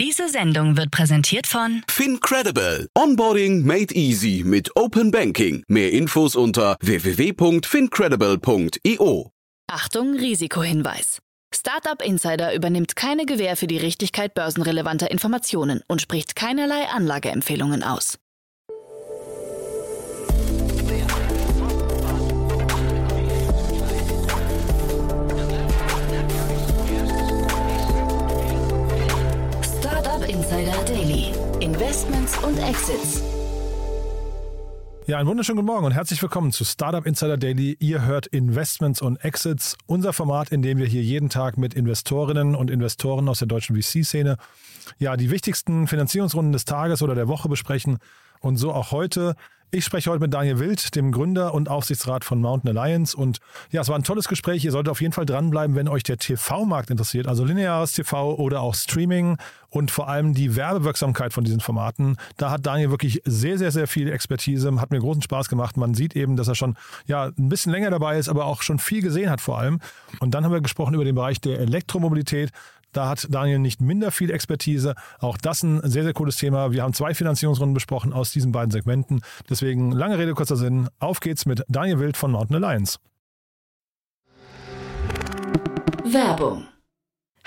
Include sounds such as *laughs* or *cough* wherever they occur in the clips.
Diese Sendung wird präsentiert von FinCredible. Onboarding made easy mit Open Banking. Mehr Infos unter www.fincredible.io. Achtung, Risikohinweis. Startup Insider übernimmt keine Gewähr für die Richtigkeit börsenrelevanter Informationen und spricht keinerlei Anlageempfehlungen aus. Insider Daily. Investments und Exits. Ja, einen wunderschönen guten Morgen und herzlich willkommen zu Startup Insider Daily. Ihr hört Investments und Exits, unser Format, in dem wir hier jeden Tag mit Investorinnen und Investoren aus der deutschen VC-Szene ja die wichtigsten Finanzierungsrunden des Tages oder der Woche besprechen. Und so auch heute. Ich spreche heute mit Daniel Wild, dem Gründer und Aufsichtsrat von Mountain Alliance. Und ja, es war ein tolles Gespräch. Ihr solltet auf jeden Fall dranbleiben, wenn euch der TV-Markt interessiert, also lineares TV oder auch Streaming und vor allem die Werbewirksamkeit von diesen Formaten. Da hat Daniel wirklich sehr, sehr, sehr viel Expertise. Hat mir großen Spaß gemacht. Man sieht eben, dass er schon ja, ein bisschen länger dabei ist, aber auch schon viel gesehen hat vor allem. Und dann haben wir gesprochen über den Bereich der Elektromobilität. Da hat Daniel nicht minder viel Expertise. Auch das ein sehr, sehr cooles Thema. Wir haben zwei Finanzierungsrunden besprochen aus diesen beiden Segmenten. Deswegen lange Rede, kurzer Sinn. Auf geht's mit Daniel Wild von Mountain Alliance. Werbung.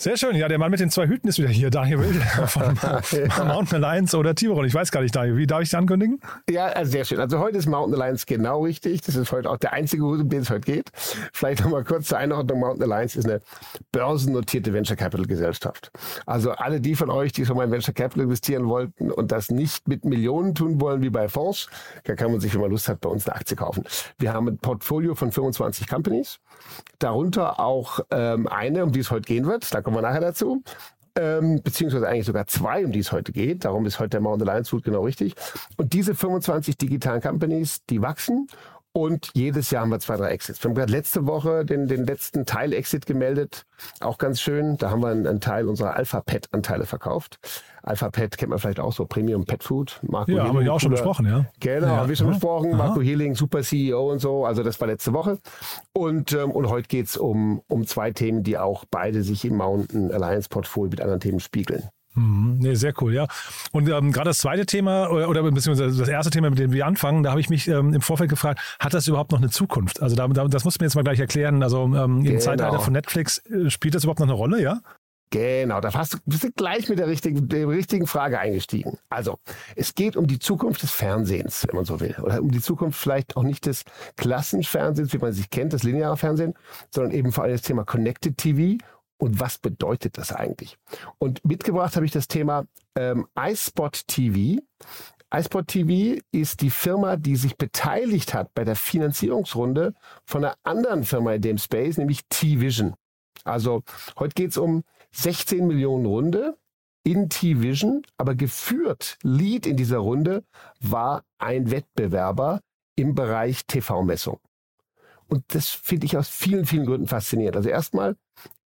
Sehr schön. Ja, der Mann mit den zwei Hüten ist wieder hier, Daniel Wild von *laughs* *laughs* Mountain Alliance oder Tiburon. Ich weiß gar nicht, Daniel. Wie darf ich dich ankündigen? Ja, also sehr schön. Also heute ist Mountain Alliance genau richtig. Das ist heute auch der einzige Hut, um den es heute geht. Vielleicht nochmal kurz zur Einordnung. Mountain Alliance ist eine börsennotierte Venture Capital Gesellschaft. Also alle die von euch, die schon mal in Venture Capital investieren wollten und das nicht mit Millionen tun wollen wie bei Fonds, da kann man sich, wenn man Lust hat, bei uns eine Aktie kaufen. Wir haben ein Portfolio von 25 Companies. Darunter auch ähm, eine, um die es heute gehen wird. Da kommen wir nachher dazu. Ähm, beziehungsweise eigentlich sogar zwei, um die es heute geht. Darum ist heute der Mount Alliance Route genau richtig. Und diese 25 digitalen Companies, die wachsen und jedes Jahr haben wir zwei, drei Exits. Wir haben gerade letzte Woche den, den letzten Teil-Exit gemeldet. Auch ganz schön. Da haben wir einen, einen Teil unserer Alpha-Pet-Anteile verkauft. Alpha-Pet kennt man vielleicht auch so, Premium Pet Food. Marco ja, Healing, haben wir ja auch schon besprochen, ja. Genau, ja. haben wir schon Aha. besprochen. Marco Healing, super CEO und so. Also das war letzte Woche. Und, ähm, und heute geht's um, um zwei Themen, die auch beide sich im Mountain Alliance Portfolio mit anderen Themen spiegeln. Mhm. Nee, sehr cool, ja. Und ähm, gerade das zweite Thema oder, oder beziehungsweise das erste Thema, mit dem wir anfangen, da habe ich mich ähm, im Vorfeld gefragt, hat das überhaupt noch eine Zukunft? Also da, da, das musst du mir jetzt mal gleich erklären. Also ähm, im Genau. Zeitalter von Netflix äh, spielt das überhaupt noch eine Rolle, ja? Genau, da hast du, bist du gleich mit der richtigen, der richtigen Frage eingestiegen. Also, es geht um die Zukunft des Fernsehens, wenn man so will. Oder um die Zukunft vielleicht auch nicht des Klassenfernsehens, wie man sich kennt, das lineare Fernsehen, sondern eben vor allem das Thema Connected TV. Und was bedeutet das eigentlich? Und mitgebracht habe ich das Thema ähm, iSpot TV. iSpot TV ist die Firma, die sich beteiligt hat bei der Finanzierungsrunde von einer anderen Firma in dem Space, nämlich T-Vision. Also heute geht es um 16 Millionen Runde in T-Vision, aber geführt, Lead in dieser Runde war ein Wettbewerber im Bereich TV-Messung. Und das finde ich aus vielen, vielen Gründen faszinierend. Also erstmal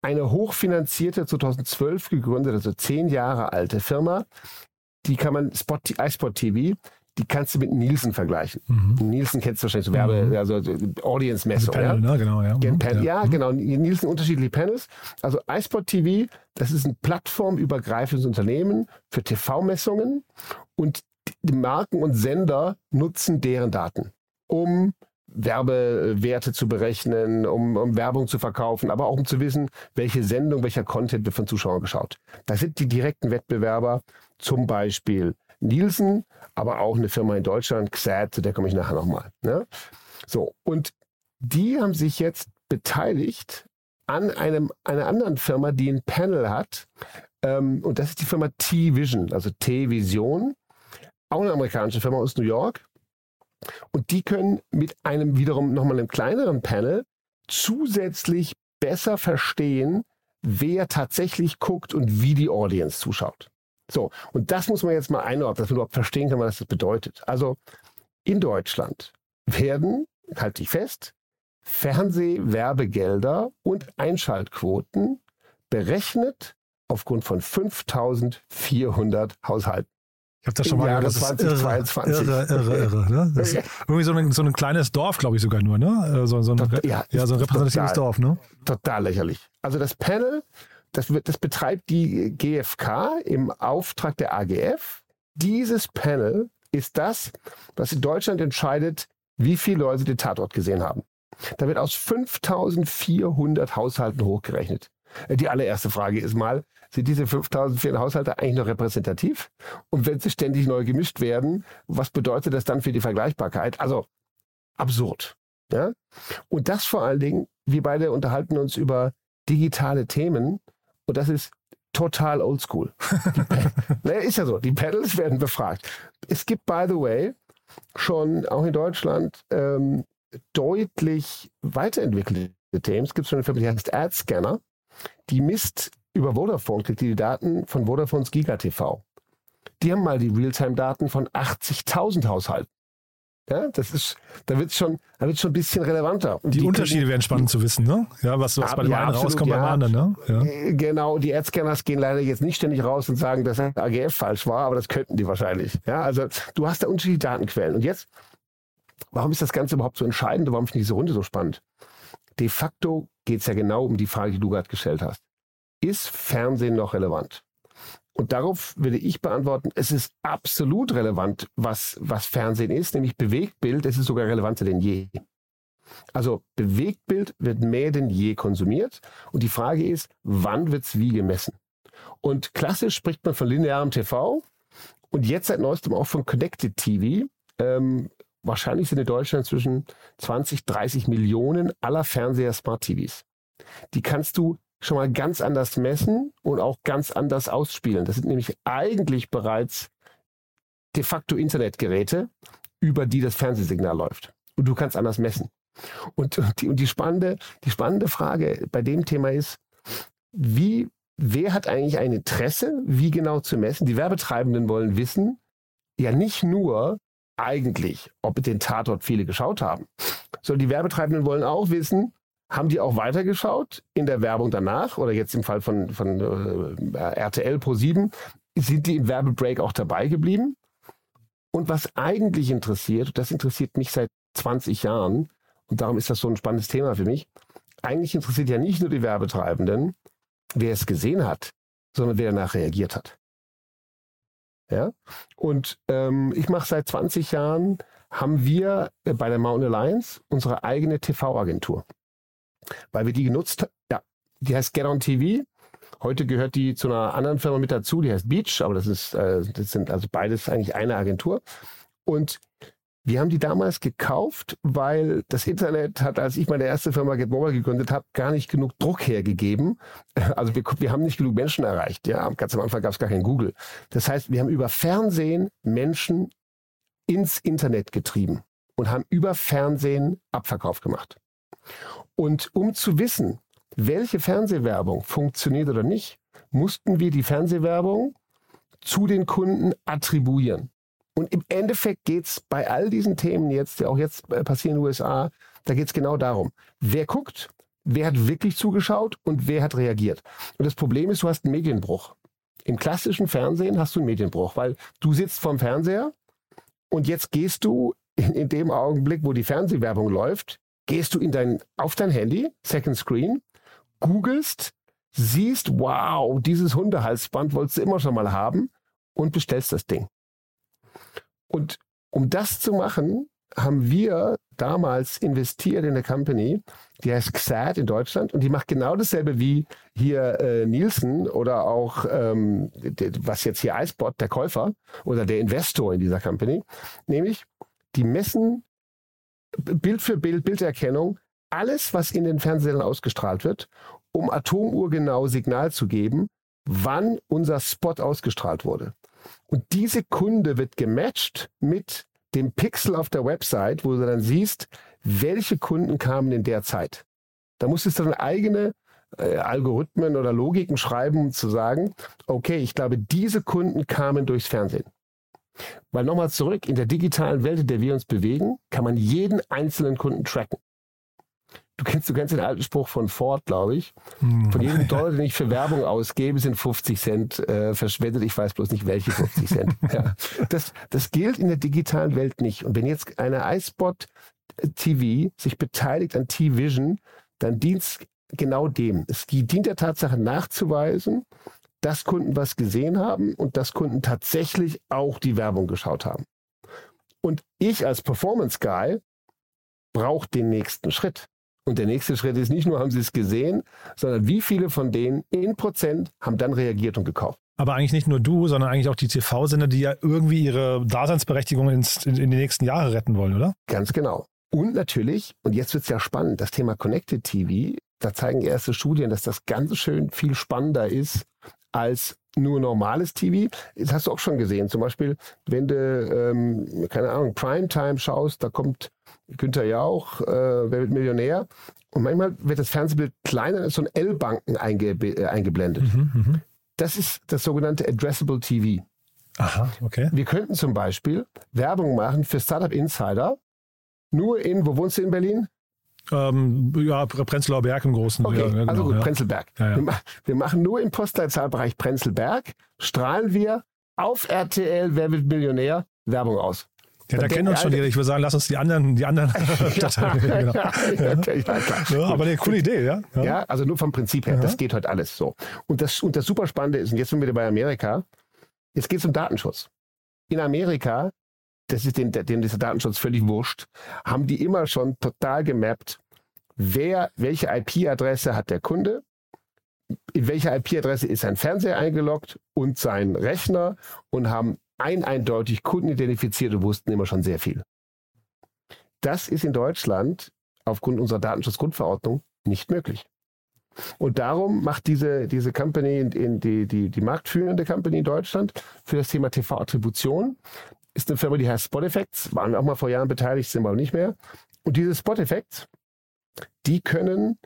eine hochfinanzierte, 2012 gegründete, also zehn Jahre alte Firma, die kann man, Spot, iSpot TV, die kannst du mit Nielsen vergleichen. Mhm. Nielsen kennst du wahrscheinlich so Werbe, also Audience-Messung. Panel, ja? ne? Genau, ja. Gen Mhm, Pan ja, Mhm. genau. Nielsen unterschiedliche Panels. Also iSpot TV, das ist ein plattformübergreifendes Unternehmen für TV-Messungen und die Marken und Sender nutzen deren Daten, um Werbewerte zu berechnen, um, um Werbung zu verkaufen, aber auch um zu wissen, welche Sendung, welcher Content wird von Zuschauern geschaut. Da sind die direkten Wettbewerber zum Beispiel Nielsen, aber auch eine Firma in Deutschland, XAD, zu der komme ich nachher nochmal. Ne? So, und die haben sich jetzt beteiligt an einem, einer anderen Firma, die ein Panel hat. Ähm, und das ist die Firma T-Vision, also T-Vision. Auch eine amerikanische Firma aus New York. Und die können mit einem wiederum nochmal einem kleineren Panel zusätzlich besser verstehen, wer tatsächlich guckt und wie die Audience zuschaut. So, und das muss man jetzt mal einordnen, dass man überhaupt verstehen kann, was das bedeutet. Also in Deutschland werden, halte ich fest, Fernsehwerbegelder und Einschaltquoten berechnet aufgrund von 5400 Haushalten. Ich habe das schon mal Jahre gehört. Das ist 2022. irre, irre, irre. Ne? Das ist *laughs* irgendwie so ein, so ein kleines Dorf, glaube ich sogar nur. Ne? Äh, So, so ein, Tot- ja, ja, so ein repräsentatives total. Dorf. Ne? Total lächerlich. Also das Panel, das, wird, das betreibt die GfK im Auftrag der AGF. Dieses Panel ist das, was in Deutschland entscheidet, wie viele Leute den Tatort gesehen haben. Da wird aus 5400 Haushalten hochgerechnet. Äh, Die allererste Frage ist mal, sind diese 5400 Haushalte eigentlich noch repräsentativ? Und wenn sie ständig neu gemischt werden, was bedeutet das dann für die Vergleichbarkeit? Also absurd. Ja? Und das vor allen Dingen, wir beide unterhalten uns über digitale Themen und das ist total oldschool. Naja, *laughs* ist ja so, die Panels werden befragt. Es gibt, by the way, schon auch in Deutschland ähm, deutlich weiterentwickelte Themen. Es gibt schon eine Firma, die heißt AdScanner, die misst über Vodafone, kriegt die die Daten von Vodafones GigaTV. Die haben mal die Realtime-Daten von 80.000 Haushalten. Ja, das ist, da wird es schon, da wird's schon ein bisschen relevanter. Und Die, kriegen- Unterschiede wären spannend zu wissen, ne? Ja, was, was Ja, bei dem ja, einen absolut, rauskommt, beim ja. anderen, ne? Ja. Äh, Genau, die Adscanners gehen leider jetzt nicht ständig raus und sagen, dass AGF falsch war, aber das könnten die wahrscheinlich. Ja, also du hast da unterschiedliche Datenquellen. Und jetzt, warum ist das Ganze überhaupt so entscheidend? Warum finde ich diese Runde so spannend? De facto geht es ja genau um die Frage, die du gerade gestellt hast. Ist Fernsehen noch relevant? Und darauf würde ich beantworten, es ist absolut relevant, was, was Fernsehen ist, nämlich Bewegtbild. Es ist sogar relevanter denn je. Also Bewegtbild wird mehr denn je konsumiert. Und die Frage ist, wann wird es wie gemessen? Und klassisch spricht man von linearem TV und jetzt seit neuestem auch von Connected TV. Ähm, wahrscheinlich sind in Deutschland zwischen 20, 30 Millionen aller Fernseher Smart TVs. Die kannst du schon mal ganz anders messen und auch ganz anders ausspielen. Das sind nämlich eigentlich bereits de facto Internetgeräte, über die das Fernsehsignal läuft. Und du kannst anders messen. Und *laughs* die, und die, spannende, die spannende Frage bei dem Thema ist, wie, wer hat eigentlich ein Interesse, wie genau zu messen? Die Werbetreibenden wollen wissen, ja nicht nur eigentlich, ob den Tatort viele geschaut haben, sondern die Werbetreibenden wollen auch wissen, haben die auch weitergeschaut in der Werbung danach oder jetzt im Fall von, von äh, RTL Pro 7, sind die im Werbebreak auch dabei geblieben? Und was eigentlich interessiert, das interessiert mich seit 20 Jahren, und darum ist das so ein spannendes Thema für mich. Eigentlich interessiert ja nicht nur die Werbetreibenden, wer es gesehen hat, sondern wer danach reagiert hat. Ja? Und ähm, ich mache seit 20 Jahren, haben wir äh, bei der Mountain Alliance unsere eigene TV-Agentur. Weil wir die genutzt haben, ja, die heißt Get on TV. Heute gehört die zu einer anderen Firma mit dazu, die heißt Beach, aber das ist, äh, das sind also beides eigentlich eine Agentur. Und wir haben die damals gekauft, weil das Internet hat, als ich meine erste Firma Get Mobile gegründet habe, gar nicht genug Druck hergegeben. *laughs* Also wir, wir haben nicht genug Menschen erreicht. Ja, ganz am Anfang gab es gar kein Google. Das heißt, wir haben über Fernsehen Menschen ins Internet getrieben und haben über Fernsehen Abverkauf gemacht. Und um zu wissen, welche Fernsehwerbung funktioniert oder nicht, mussten wir die Fernsehwerbung zu den Kunden attribuieren. Und im Endeffekt geht es bei all diesen Themen jetzt, die auch jetzt passieren in den USA, da geht es genau darum, wer guckt, wer hat wirklich zugeschaut und wer hat reagiert. Und das Problem ist, du hast einen Medienbruch. Im klassischen Fernsehen hast du einen Medienbruch, weil du sitzt vorm Fernseher und jetzt gehst du in, in dem Augenblick, wo die Fernsehwerbung läuft, gehst du in dein, auf dein Handy, Second Screen, googelst, siehst, wow, dieses Hundehalsband wolltest du immer schon mal haben und bestellst das Ding. Und um das zu machen, haben wir damals investiert in eine Company, die heißt XAD in Deutschland und die macht genau dasselbe wie hier äh, Nielsen oder auch ähm, was jetzt hier iSpot, der Käufer oder der Investor in dieser Company, nämlich die messen Bild für Bild, Bilderkennung alles, was in den Fernsehern ausgestrahlt wird, um atomuhrgenau Signal zu geben, wann unser Spot ausgestrahlt wurde. Und diese Kunde wird gematcht mit dem Pixel auf der Website, wo du dann siehst, welche Kunden kamen in der Zeit. Da musstest du dann eigene äh, Algorithmen oder Logiken schreiben, um zu sagen, okay, ich glaube, diese Kunden kamen durchs Fernsehen. Weil nochmal zurück, in der digitalen Welt, in der wir uns bewegen, kann man jeden einzelnen Kunden tracken. Du kennst, du kennst den alten Spruch von Ford, glaube ich. Hm. Von jedem Dollar, den ich für *laughs* Werbung ausgebe, sind 50 Cent äh, verschwendet. Ich weiß bloß nicht, welche 50 Cent. *laughs* ja. das, das gilt in der digitalen Welt nicht. Und wenn jetzt eine iSpot TV sich beteiligt an T-Vision, dann dient es genau dem. Es dient der Tatsache nachzuweisen, dass Kunden was gesehen haben und dass Kunden tatsächlich auch die Werbung geschaut haben. Und ich als Performance Guy brauche den nächsten Schritt. Und der nächste Schritt ist nicht nur, haben sie es gesehen, sondern wie viele von denen in Prozent haben dann reagiert und gekauft. Aber eigentlich nicht nur du, sondern eigentlich auch die TV-Sender, die ja irgendwie ihre Daseinsberechtigung ins, in, in die nächsten Jahre retten wollen, oder? Ganz genau. Und natürlich, und jetzt wird es ja spannend, das Thema Connected TV, da zeigen erste Studien, dass das ganz schön viel spannender ist als nur normales TV. Das hast du auch schon gesehen. Zum Beispiel, wenn du, ähm, keine Ahnung, Primetime schaust, da kommt Günther Jauch, äh, Wer wird Millionär? Und manchmal wird das Fernsehbild kleiner, ist so ein L-Banken einge äh, eingeblendet. Mhm, mh. Das ist das sogenannte Addressable TV. Aha, okay. Wir könnten zum Beispiel Werbung machen für Startup Insider. Nur in, wo wohnst du in Berlin? Ähm, ja, Prenzlauer Berg im Großen. Okay, ja, genau, also gut, ja. Prenzlberg. Ja, wir, wir, machen nur im Postleitzahlbereich Prenzlberg, strahlen wir auf RTL Wer wird Millionär Werbung aus. Ja, da kennen uns schon jeder. Ich würde sagen, lass uns die anderen, die anderen *laughs* *laughs* Stadtteile. genau. ja, aber eine coole Idee, ja? Ja, also nur vom Prinzip her. Das geht heute alles so. Und das, und das super Spannende ist, und jetzt sind wir bei Amerika, jetzt geht es um Datenschutz. In Amerika, das ist dem, dem dieser Datenschutz völlig wurscht, haben die immer schon total gemappt, wer, welche IP-Adresse hat der Kunde, in welcher IP-Adresse ist sein Fernseher eingeloggt und sein Rechner und haben ein eindeutig Kunden identifiziert und wussten immer schon sehr viel. Das ist in Deutschland aufgrund unserer Datenschutzgrundverordnung nicht möglich. Und darum macht diese, diese Company, in die, die, die marktführende Company in Deutschland für das Thema TV-Attribution, ist eine Firma, die heißt Spot Effects, waren auch mal vor Jahren beteiligt, sind aber nicht mehr. Und diese Spot Effects, die können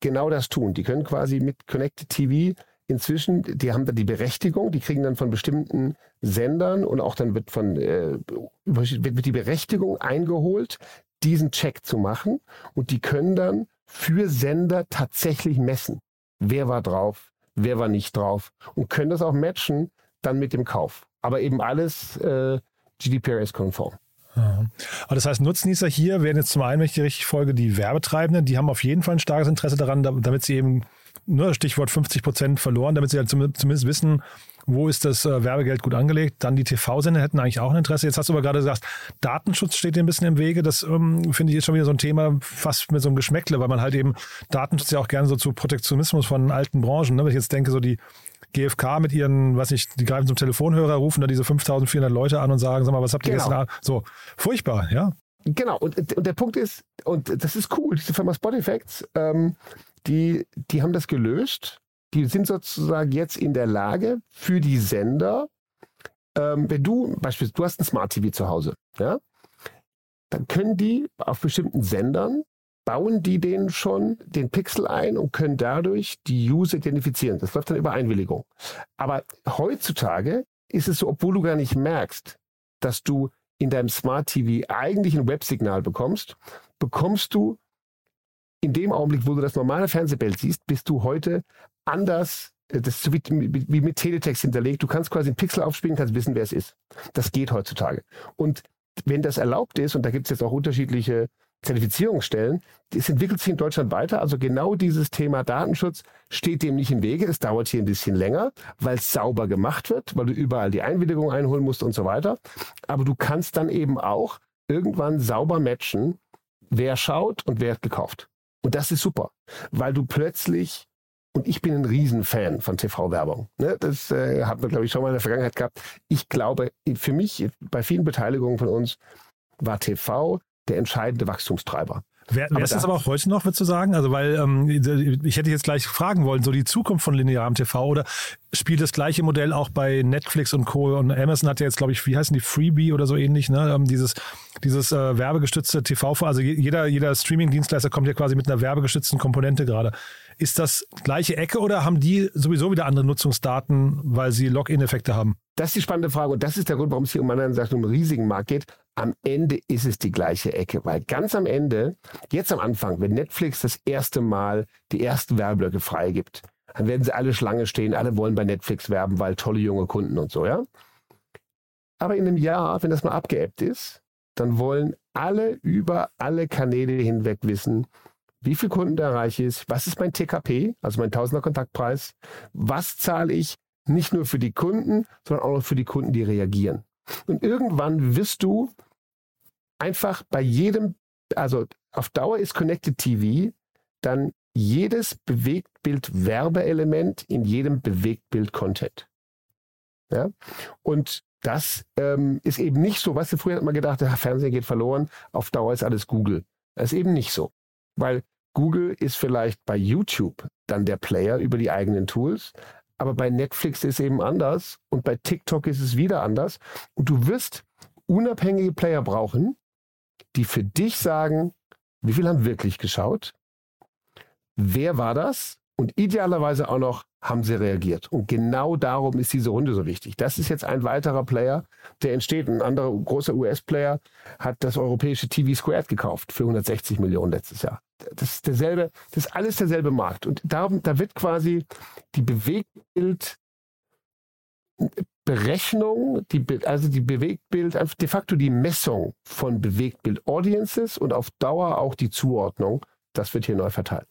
genau das tun. Die können quasi mit Connected TV inzwischen, die haben dann die Berechtigung, die kriegen dann von bestimmten Sendern und auch dann wird von äh, wird die Berechtigung eingeholt, diesen Check zu machen und die können dann für Sender tatsächlich messen, wer war drauf, wer war nicht drauf und können das auch matchen dann mit dem Kauf. Aber eben alles äh, GDPRS-konform. Ja. Aber das heißt, Nutznießer hier werden jetzt zum einen, wenn ich die richtig folge, die Werbetreibenden, die haben auf jeden Fall ein starkes Interesse daran, damit sie eben nur Stichwort 50 Prozent verloren, damit sie halt zumindest wissen, wo ist das äh, Werbegeld gut angelegt. Dann die TV-Sender hätten eigentlich auch ein Interesse. Jetzt hast du aber gerade gesagt, Datenschutz steht dir ein bisschen im Wege. Das ähm, finde ich jetzt schon wieder so ein Thema, fast mit so einem Geschmäckle, weil man halt eben Datenschutz ja auch gerne so zu Protektionismus von alten Branchen, ne? wenn ich jetzt denke, so die GfK mit ihren, was ich, die greifen zum Telefonhörer, rufen da diese 5400 Leute an und sagen, sag mal, was habt ihr genau. gestern? So, furchtbar, ja. Genau, und, und der Punkt ist, und das ist cool, diese Firma Spot Effects, ähm, die, die haben das gelöst. Die sind sozusagen jetzt in der Lage für die Sender, ähm, wenn du beispielsweise, du hast ein Smart TV zu Hause, ja, dann können die auf bestimmten Sendern bauen die den schon den Pixel ein und können dadurch die User identifizieren. Das läuft dann über Einwilligung. Aber heutzutage ist es so, obwohl du gar nicht merkst, dass du in deinem Smart TV eigentlich ein Websignal bekommst, bekommst du in dem Augenblick, wo du das normale Fernsehbild siehst, bist du heute anders. Äh, das ist wie, wie mit Teletext hinterlegt. Du kannst quasi einen Pixel aufspielen, kannst wissen, wer es ist. Das geht heutzutage. Und wenn das erlaubt ist, und da gibt es jetzt auch unterschiedliche Zertifizierungsstellen, das entwickelt sich in Deutschland weiter. Also genau dieses Thema Datenschutz steht dem nicht im Wege. Es dauert hier ein bisschen länger, weil es sauber gemacht wird, weil du überall die Einwilligung einholen musst und so weiter. Aber du kannst dann eben auch irgendwann sauber matchen, wer schaut und wer hat gekauft. Und das ist super, weil du plötzlich und ich bin ein Riesenfan von TV-Werbung. Ne? Das äh, hat man, glaube ich, schon mal in der Vergangenheit gehabt. Ich glaube, für mich, bei vielen Beteiligungen von uns, war TV der entscheidende Wachstumstreiber. Wer, wer ist das aber auch heute noch, würdest du sagen? Also, weil ähm, ich hätte jetzt gleich fragen wollen, so die Zukunft von linearem TV oder spielt das gleiche Modell auch bei Netflix und Co. Und Amazon hat ja jetzt, glaube ich, wie heißen die, Freebie oder so ähnlich, ne? Ähm, dieses dieses äh, werbegestützte TV, also jeder, jeder Streaming-Dienstleister kommt ja quasi mit einer werbegestützten Komponente gerade. Ist das gleiche Ecke oder haben die sowieso wieder andere Nutzungsdaten, weil sie Login-Effekte haben? Das ist die spannende Frage und das ist der Grund, warum es hier um einen, sagt, um einen riesigen Markt geht. Am Ende ist es die gleiche Ecke, weil ganz am Ende, jetzt am Anfang, wenn Netflix das erste Mal die ersten Werbeblöcke freigibt, dann werden sie alle Schlange stehen, alle wollen bei Netflix werben, weil tolle junge Kunden und so, ja. Aber in einem Jahr, wenn das mal abgeebbt ist, dann wollen alle über alle Kanäle hinweg wissen, wie viel Kunden erreiche ich, was ist mein TKP, also mein Tausender Kontaktpreis, was zahle ich nicht nur für die Kunden, sondern auch noch für die Kunden, die reagieren. Und irgendwann wirst du einfach bei jedem, also auf Dauer ist Connected TV dann jedes Bewegtbild-Werbeelement in jedem Bewegtbild-Content. Ja? Und das ähm, ist eben nicht so, weißt du, früher hat man gedacht, der Fernseher geht verloren, auf Dauer ist alles Google. Das ist eben nicht so. Weil Google ist vielleicht bei YouTube dann der Player über die eigenen Tools, aber bei Netflix ist es eben anders und bei TikTok ist es wieder anders. Und du wirst unabhängige Player brauchen, die für dich sagen, wie viel haben wirklich geschaut? Wer war das? Und idealerweise auch noch, haben sie reagiert. Und genau darum ist diese Runde so wichtig. Das ist jetzt ein weiterer Player, der entsteht. Ein anderer großer US-Player hat das europäische TV Squared gekauft für 160 Millionen letztes Jahr. Das ist derselbe, das ist alles derselbe Markt. Und darum, da wird quasi die Bewegtbild Berechnung, die, also die Bewegtbild, de facto die Messung von Bewegtbild Audiences und auf Dauer auch die Zuordnung, das wird hier neu verteilt.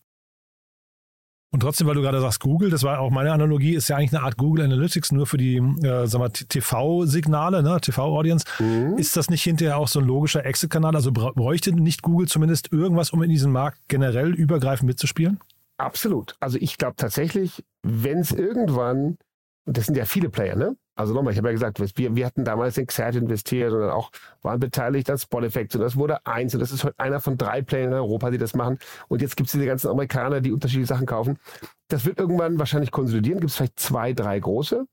Und trotzdem, weil du gerade sagst, Google, das war auch meine Analogie, ist ja eigentlich eine Art Google Analytics nur für die äh, TV-Signale, ne, TV-Audience. Mhm. Ist das nicht hinterher auch so ein logischer Exit-Kanal? Also bräuchte nicht Google zumindest irgendwas, um in diesem Markt generell übergreifend mitzuspielen? Absolut. Also ich glaube tatsächlich, wenn es irgendwann, und das sind ja viele Player, ne? Also nochmal, ich habe ja gesagt, wir, wir hatten damals in Xert investiert und auch waren beteiligt an Spot Effects und das wurde eins und das ist heute einer von drei Playern in Europa, die das machen. Und jetzt gibt es diese ganzen Amerikaner, die unterschiedliche Sachen kaufen. Das wird irgendwann wahrscheinlich konsolidieren, gibt es vielleicht zwei, drei große.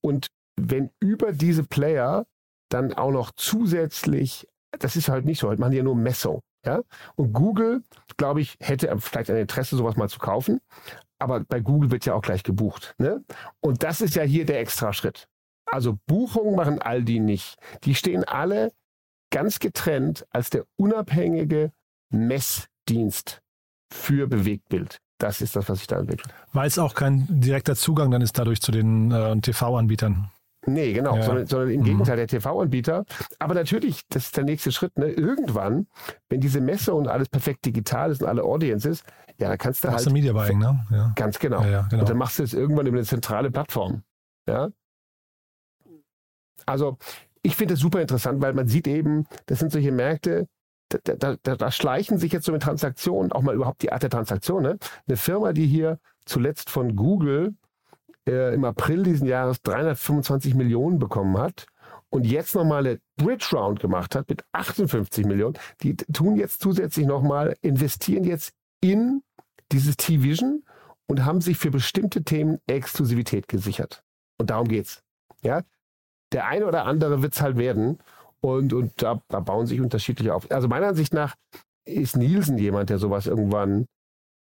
Und wenn über diese Player dann auch noch zusätzlich, das ist halt nicht so, heute machen die ja nur Messung. Ja? Und Google, glaube ich, hätte vielleicht ein Interesse, sowas mal zu kaufen aber bei Google wird ja auch gleich gebucht. Ne? Und das ist ja hier der Extraschritt. Also Buchungen machen all die nicht. Die stehen alle ganz getrennt als der unabhängige Messdienst für Bewegtbild. Das ist das, was sich da entwickelt. Weil es auch kein direkter Zugang dann ist dadurch zu den äh, TV-Anbietern. Nee, genau, ja. sondern, sondern, im mhm. Gegenteil, der TV-Anbieter. Aber natürlich, das ist der nächste Schritt. Ne? Irgendwann, wenn diese Messe und alles perfekt digital ist und alle Audiences, ja, da kannst du machst halt. Media Buying, ne? Ja. Ganz genau. Ja, genau. Und dann machst du es irgendwann über eine zentrale Plattform. Ja. Also, ich finde es super interessant, weil man sieht eben, das sind solche Märkte, da, da, da, schleichen sich jetzt so mit Transaktionen, auch mal überhaupt die Art der Transaktion. Ne? Eine Firma, die hier zuletzt von Google äh, im April diesen Jahres 325 Millionen bekommen hat und jetzt nochmal eine Bridge Round gemacht hat mit 58 Millionen, die tun jetzt zusätzlich nochmal, investieren jetzt in dieses T-Vision und haben sich für bestimmte Themen Exklusivität gesichert. Und darum geht's. Ja? Der eine oder andere wird es halt werden. Und, und da, da bauen sich unterschiedliche auf. Also meiner Ansicht nach ist Nielsen jemand, der sowas irgendwann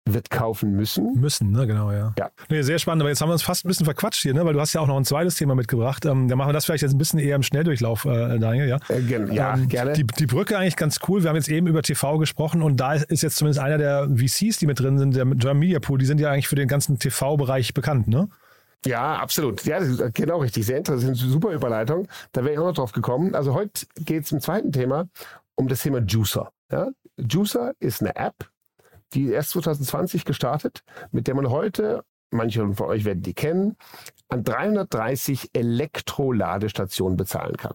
wird kaufen müssen. Müssen, ne, genau, ja. ja. Nee, sehr spannend, aber jetzt haben wir uns fast ein bisschen verquatscht hier, ne? weil du hast ja auch noch ein zweites Thema mitgebracht. Ähm, da machen wir das vielleicht jetzt ein bisschen eher im Schnelldurchlauf, äh, Daniel, ja? Äh, ja, ähm, gerne. Die, die Brücke eigentlich ganz cool. Wir haben jetzt eben über TV gesprochen und da ist jetzt zumindest einer der VCs, die mit drin sind, der German Media Pool, die sind ja eigentlich für den ganzen TV-Bereich bekannt, ne? Ja, absolut. Ja, genau richtig. Sehr interessant. Super Überleitung. Da wäre ich auch noch drauf gekommen. Also heute geht es im zweiten Thema um das Thema Juicer. Ja? Juicer ist eine App, die erst 2020 gestartet, mit der man heute, manche von euch werden die kennen, an 330 Elektroladestationen bezahlen kann.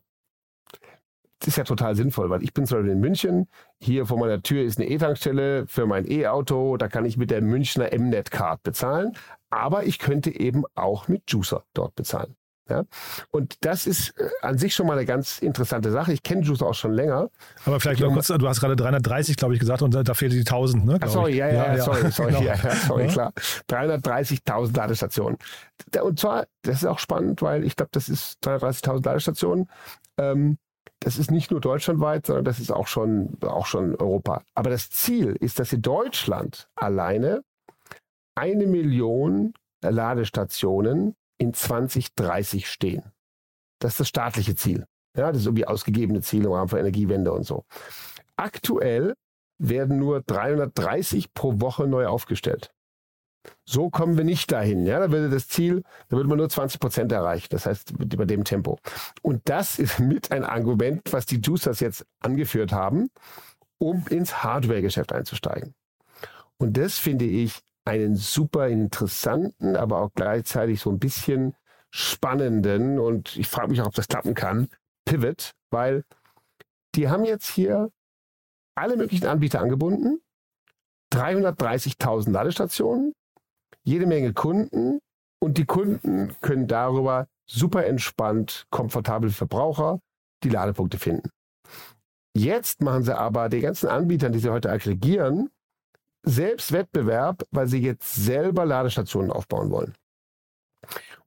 Das ist ja total sinnvoll, weil ich bin zum Beispiel in München. Hier vor meiner Tür ist eine E-Tankstelle für mein E-Auto. Da kann ich mit der Münchner Mnet-Card bezahlen. Aber ich könnte eben auch mit Juicer dort bezahlen. Ja? Und das ist äh, an sich schon mal eine ganz interessante Sache. Ich kenne Juice auch schon länger. Aber vielleicht noch kurz, du hast gerade 330, glaube ich, gesagt und da fehlt die 1000, ne? Ach, sorry, ja, ja, ja, sorry, *laughs* sorry, genau. ja, sorry, klar. 330.000 Ladestationen. Und zwar, das ist auch spannend, weil ich glaube, das ist 330.000 Ladestationen. Ähm, das ist nicht nur deutschlandweit, sondern das ist auch schon, auch schon Europa. Aber das Ziel ist, dass in Deutschland alleine eine Million Ladestationen in 2030 stehen. Das ist das staatliche Ziel. Ja, das ist irgendwie ausgegebene Ziel im Rahmen von Energiewende und so. Aktuell werden nur 330 pro Woche neu aufgestellt. So kommen wir nicht dahin. Ja, da würde das Ziel, da würde man nur 20 Prozent erreichen. Das heißt, bei dem Tempo. Und das ist mit ein Argument, was die Juicers jetzt angeführt haben, um ins Hardware-Geschäft einzusteigen. Und das finde ich einen super interessanten, aber auch gleichzeitig so ein bisschen spannenden und ich frage mich auch, ob das klappen kann, Pivot, weil die haben jetzt hier alle möglichen Anbieter angebunden, 330.000 Ladestationen, jede Menge Kunden und die Kunden können darüber super entspannt, komfortabel Verbraucher die Ladepunkte finden. Jetzt machen sie aber den ganzen Anbietern, die sie heute aggregieren, selbst Wettbewerb, weil sie jetzt selber Ladestationen aufbauen wollen.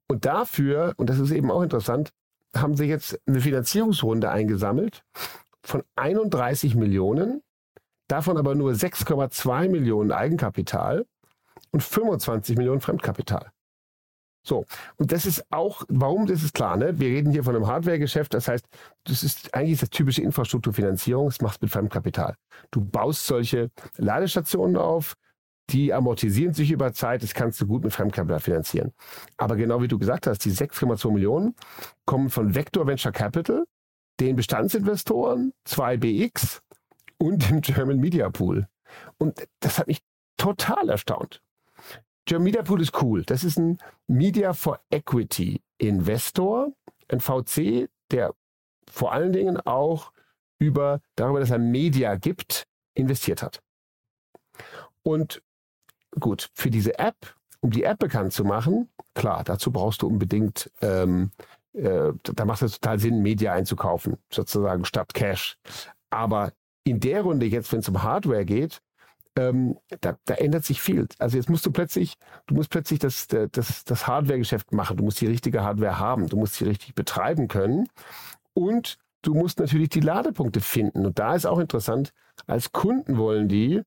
Und dafür, und das ist eben auch interessant, haben sie jetzt eine Finanzierungsrunde eingesammelt von 31 Millionen, davon aber nur 6,2 Millionen Eigenkapital und 25 Millionen Fremdkapital. So, und das ist auch, warum, das ist klar, ne? Wir reden hier von einem Hardware-Geschäft, das heißt, das ist eigentlich das typische Infrastrukturfinanzierung, das machst du mit Fremdkapital. Du baust solche Ladestationen auf, die amortisieren sich über Zeit, das kannst du gut mit Fremdkapital finanzieren. Aber genau wie du gesagt hast, die 6,2 Millionen kommen von Vector Venture Capital, den Bestandsinvestoren, 2BX und dem German Media Pool. Und das hat mich total erstaunt. German Media Pool ist cool. Das ist ein Media for Equity Investor, ein VC, der vor allen Dingen auch über darüber, dass er Media gibt, investiert hat. Und gut, für diese App, um die App bekannt zu machen, klar, dazu brauchst du unbedingt, ähm, äh, da macht es total Sinn, Media einzukaufen, sozusagen statt Cash. Aber in der Runde jetzt, wenn es um Hardware geht, ähm, da, da, ändert sich viel. Also jetzt musst du plötzlich, du musst plötzlich das, das, das Hardware-Geschäft machen. Du musst die richtige Hardware haben. Du musst sie richtig betreiben können. Und du musst natürlich die Ladepunkte finden. Und da ist auch interessant, als Kunden wollen die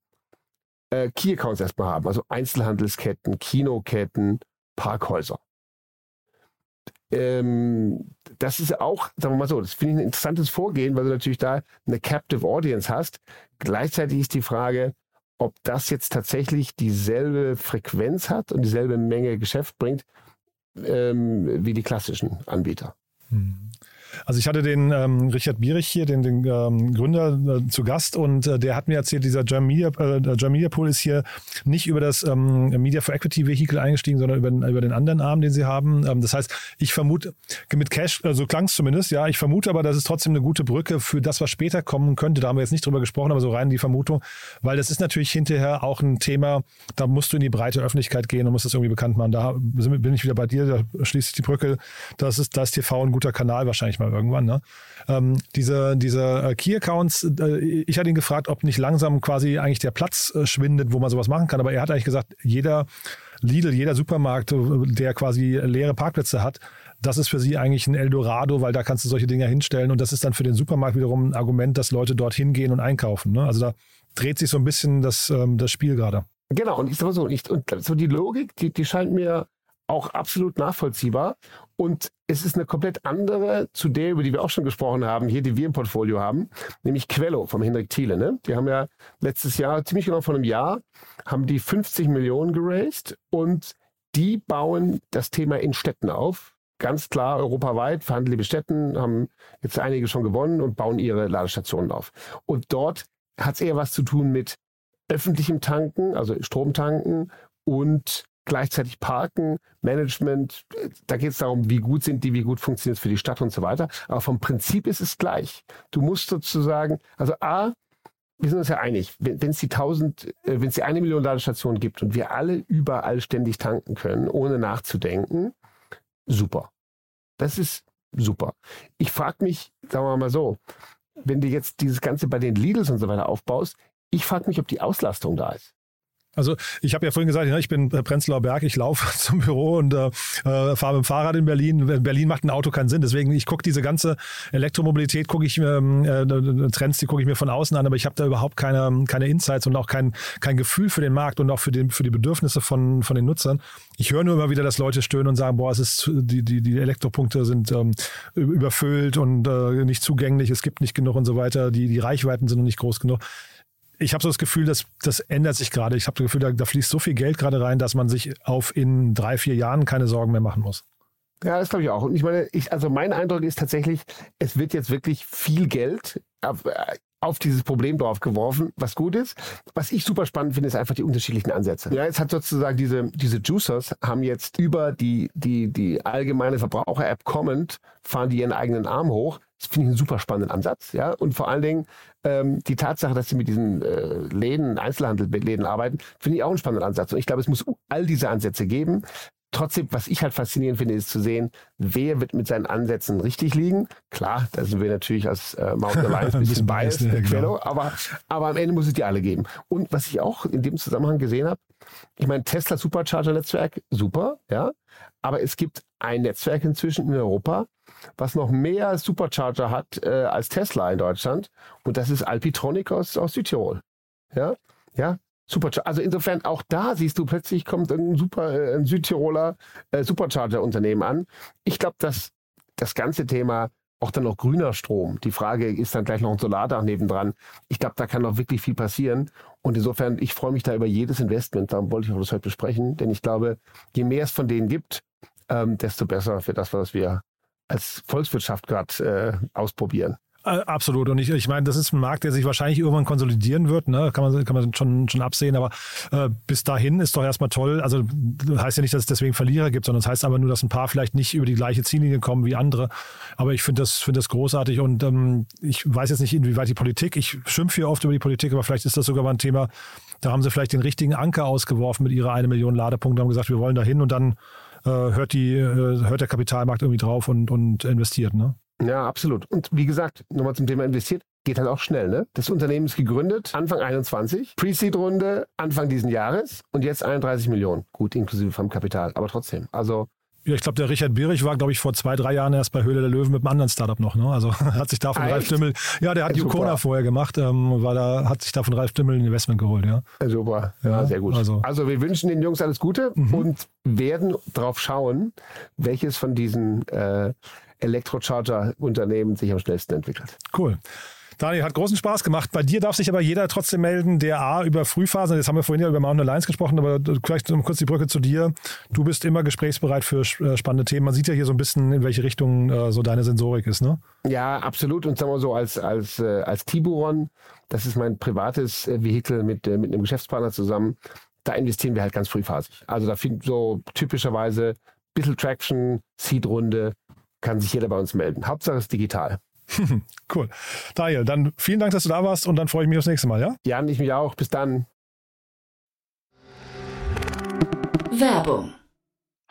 äh, Key-Accounts erstmal haben. Also Einzelhandelsketten, Kinoketten, Parkhäuser. Ähm, das ist auch, sagen wir mal so, das finde ich ein interessantes Vorgehen, weil du natürlich da eine Captive Audience hast. Gleichzeitig ist die Frage, ob das jetzt tatsächlich dieselbe Frequenz hat und dieselbe Menge Geschäft bringt ähm, wie die klassischen Anbieter. Hm. Also ich hatte den ähm, Richard Bierich hier, den, den ähm, Gründer, äh, zu Gast und äh, der hat mir erzählt, dieser German Media, äh, German Media Pool ist hier nicht über das ähm, Media for Equity Vehicle eingestiegen, sondern über, über den anderen Arm, den sie haben. Ähm, das heißt, ich vermute, mit Cash, äh, so klang es zumindest, ja, ich vermute aber, das ist trotzdem eine gute Brücke für das, was später kommen könnte. Da haben wir jetzt nicht drüber gesprochen, aber so rein die Vermutung, weil das ist natürlich hinterher auch ein Thema, da musst du in die breite Öffentlichkeit gehen und musst das irgendwie bekannt machen. Da bin ich wieder bei dir, da schließt sich die Brücke. Das ist, da TV ein guter Kanal wahrscheinlich mal irgendwann. Ne? Ähm, diese diese äh, Key-Accounts, äh, ich hatte ihn gefragt, ob nicht langsam quasi eigentlich der Platz äh, schwindet, wo man sowas machen kann. Aber er hat eigentlich gesagt, jeder Lidl, jeder Supermarkt, äh, der quasi leere Parkplätze hat, das ist für sie eigentlich ein Eldorado, weil da kannst du solche Dinge hinstellen. Und das ist dann für den Supermarkt wiederum ein Argument, dass Leute dorthin gehen und einkaufen. Ne? Also da dreht sich so ein bisschen das, ähm, das Spiel gerade. Genau, und ich sage so, ich, und so die Logik, die, die scheint mir auch absolut nachvollziehbar. Und es ist eine komplett andere zu der, über die wir auch schon gesprochen haben, hier, die wir im Portfolio haben, nämlich Quello vom Hendrik Thiele. Ne? Die haben ja letztes Jahr, ziemlich genau vor einem Jahr, haben die 50 Millionen geraced und die bauen das Thema in Städten auf. Ganz klar europaweit, verhandeln mit Städten, haben jetzt einige schon gewonnen und bauen ihre Ladestationen auf. Und dort hat es eher was zu tun mit öffentlichem Tanken, also Stromtanken und gleichzeitig parken, Management, da geht es darum, wie gut sind die, wie gut funktioniert es für die Stadt und so weiter. Aber vom Prinzip ist es gleich. Du musst sozusagen, also A, wir sind uns ja einig, wenn es die 1000, äh, wenn es die eine Million Ladestationen gibt und wir alle überall ständig tanken können, ohne nachzudenken, super. Das ist super. Ich frage mich, sagen wir mal so, wenn du jetzt dieses Ganze bei den Lidls und so weiter aufbaust, ich frage mich, ob die Auslastung da ist. Also ich habe ja vorhin gesagt, ich bin Prenzlauer Berg, ich laufe *laughs* zum Büro und äh, äh, fahre mit dem Fahrrad in Berlin. In Berlin macht ein Auto keinen Sinn. Deswegen, ich gucke diese ganze Elektromobilität, gucke ich ähm, äh, Trends, die gucke ich mir von außen an, aber ich habe da überhaupt keine, keine Insights und auch kein, kein Gefühl für den Markt und auch für, den, für die Bedürfnisse von, von den Nutzern. Ich höre nur immer wieder, dass Leute stöhnen und sagen, boah, es ist, die, die, die Elektropunkte sind ähm, überfüllt und äh, nicht zugänglich, es gibt nicht genug und so weiter, die, die Reichweiten sind noch nicht groß genug ich habe so das Gefühl, dass das ändert sich gerade. Ich habe das Gefühl, da, da, fließt so viel Geld gerade rein, dass man sich auf in drei, vier Jahren keine Sorgen mehr machen muss. Ja, das glaube ich auch. Und ich meine, ich, also mein Eindruck ist tatsächlich, es wird jetzt wirklich viel Geld auf, äh, auf dieses Problem drauf geworfen, was gut ist. Was ich super spannend finde, ist einfach die unterschiedlichen Ansätze. Ja, jetzt hat sozusagen diese, diese Juicers haben jetzt über die, die, die allgemeine Verbraucher-App Comment, fahren die ihren eigenen Arm hoch. Das finde ich einen super spannenden Ansatz. Ja, und vor allen Dingen ähm, die Tatsache, dass sie mit diesen äh, Läden, Einzelhandelsläden arbeiten, finde ich auch einen spannenden Ansatz. Und ich glaube, es muss all diese Ansätze geben. Trotzdem, was ich halt faszinierend finde, ist zu sehen, wer wird mit seinen Ansätzen richtig liegen. Klar, da sind wir natürlich als äh, Mountain *laughs* Alliance ein bisschen biased, ja, genau. aber, aber am Ende muss es die alle geben. Und was ich auch in dem Zusammenhang gesehen habe, ich meine, Tesla Supercharger Netzwerk, super, ja, aber es gibt ein Netzwerk inzwischen in Europa, was noch mehr Supercharger hat äh, als Tesla in Deutschland. Und das ist Alpitronic aus, aus Südtirol. Ja, ja, Supercharger. Also insofern auch da siehst du plötzlich kommt ein super äh, ein Südtiroler äh, Supercharger-Unternehmen an. Ich glaube, dass das ganze Thema auch dann noch grüner Strom. Die Frage ist dann gleich noch ein Solardach nebendran. Ich glaube, da kann noch wirklich viel passieren. Und insofern, ich freue mich da über jedes Investment. Darum wollte ich auch das heute besprechen. Denn ich glaube, je mehr es von denen gibt, ähm, desto besser für das, was wir als Volkswirtschaft gerade äh, ausprobieren. Äh, absolut. Und ich, ich meine, das ist ein Markt, der sich wahrscheinlich irgendwann konsolidieren wird. Ne? Kann man, kann man schon, schon absehen. Aber äh, bis dahin ist doch erstmal toll. Also das heißt ja nicht, dass es deswegen Verlierer gibt, sondern es das heißt aber nur, dass ein paar vielleicht nicht über die gleiche Ziellinie kommen wie andere. Aber ich finde das, finde das großartig. Und ähm, ich weiß jetzt nicht, inwieweit die Politik, ich schimpfe hier oft über die Politik, aber vielleicht ist das sogar mal ein Thema, da haben sie vielleicht den richtigen Anker ausgeworfen mit ihrer eine Million Ladepunkte und haben gesagt, wir wollen da hin und dann hört, die, äh, hört der Kapitalmarkt irgendwie drauf und, und investiert. Ne? Ja, absolut. Und wie gesagt, nochmal zum Thema investiert, geht halt auch schnell. Ne? Das Unternehmen ist gegründet Anfang 21, Pre-Seed-Runde Anfang diesen Jahres und jetzt 31 Millionen. Gut, inklusive vom Kapital, aber trotzdem. Also ja, ich glaube, der Richard Bierich war, glaube ich, vor zwei, drei Jahren erst bei Höhle der Löwen mit einem anderen Startup noch. Ne? Also *laughs* hat sich da von Ralf Stimmel, ja, der hat ja, Yukona vorher gemacht, ähm, war da, hat sich da von Ralf Stimmel ein Investment geholt, ja. Super, ja, ja sehr gut. Also. also wir wünschen den Jungs alles Gute mhm. und werden drauf schauen, welches von diesen äh, Elektrocharger-Unternehmen sich am schnellsten entwickelt. Cool. Daniel, hat großen Spaß gemacht. Bei dir darf sich aber jeder trotzdem melden, der A über Frühphasen, jetzt haben wir vorhin ja über Mountain Alliance gesprochen, aber vielleicht noch kurz die Brücke zu dir. Du bist immer gesprächsbereit für äh, spannende Themen. Man sieht ja hier so ein bisschen, in welche Richtung äh, so deine Sensorik ist, ne? Ja, absolut. Und sagen wir so, als, als, äh, als Tiburon, das ist mein privates Vehikel mit, mit einem Geschäftspartner zusammen, da investieren wir halt ganz frühphasig. Also da findet so typischerweise ein bisschen Traction, Seed-Runde, kann sich jeder bei uns melden. Hauptsache es ist digital. *laughs* cool. Daniel, dann vielen Dank, dass du da warst und dann freue ich mich aufs nächste Mal, ja? Jan, ich mich auch. Bis dann. Werbung.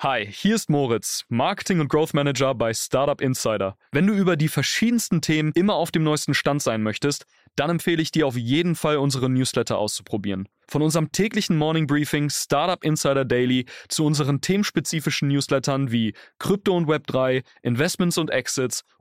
Hi, hier ist Moritz, Marketing und Growth Manager bei Startup Insider. Wenn du über die verschiedensten Themen immer auf dem neuesten Stand sein möchtest, dann empfehle ich dir auf jeden Fall unsere Newsletter auszuprobieren. Von unserem täglichen Morning Briefing Startup Insider Daily zu unseren themenspezifischen Newslettern wie Krypto und Web3, Investments und Exits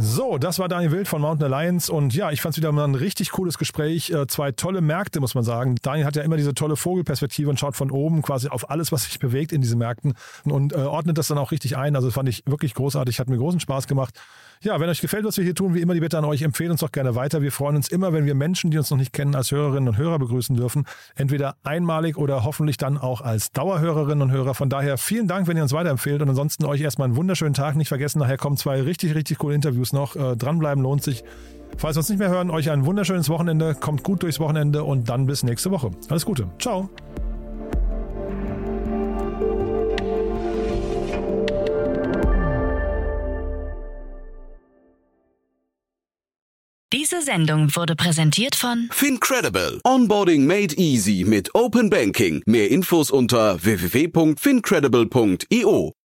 So, das war Daniel Wild von Mountain Alliance und ja, ich fand es wieder mal ein richtig cooles Gespräch. Äh, zwei tolle Märkte, muss man sagen. Daniel hat ja immer diese tolle Vogelperspektive und schaut von oben quasi auf alles, was sich bewegt in diesen Märkten und äh, ordnet das dann auch richtig ein. Also fand ich wirklich großartig, hat mir großen Spaß gemacht. Ja, wenn euch gefällt, was wir hier tun, wie immer die Bitte an euch, empfehlt uns doch gerne weiter. Wir freuen uns immer, wenn wir Menschen, die uns noch nicht kennen, als Hörerinnen und Hörer begrüßen dürfen. Entweder einmalig oder hoffentlich dann auch als Dauerhörerinnen und Hörer. Von daher vielen Dank, wenn ihr uns weiterempfehlt. Und ansonsten euch erstmal einen wunderschönen Tag. Nicht vergessen, nachher kommen zwei richtig, richtig coole Interviews noch. Äh, dranbleiben lohnt sich. Falls wir uns nicht mehr hören, euch ein wunderschönes Wochenende. Kommt gut durchs Wochenende und dann bis nächste Woche. Alles Gute. Ciao. Diese Sendung wurde präsentiert von Fincredible. Onboarding made easy mit Open Banking. Mehr Infos unter www.fincredible.io.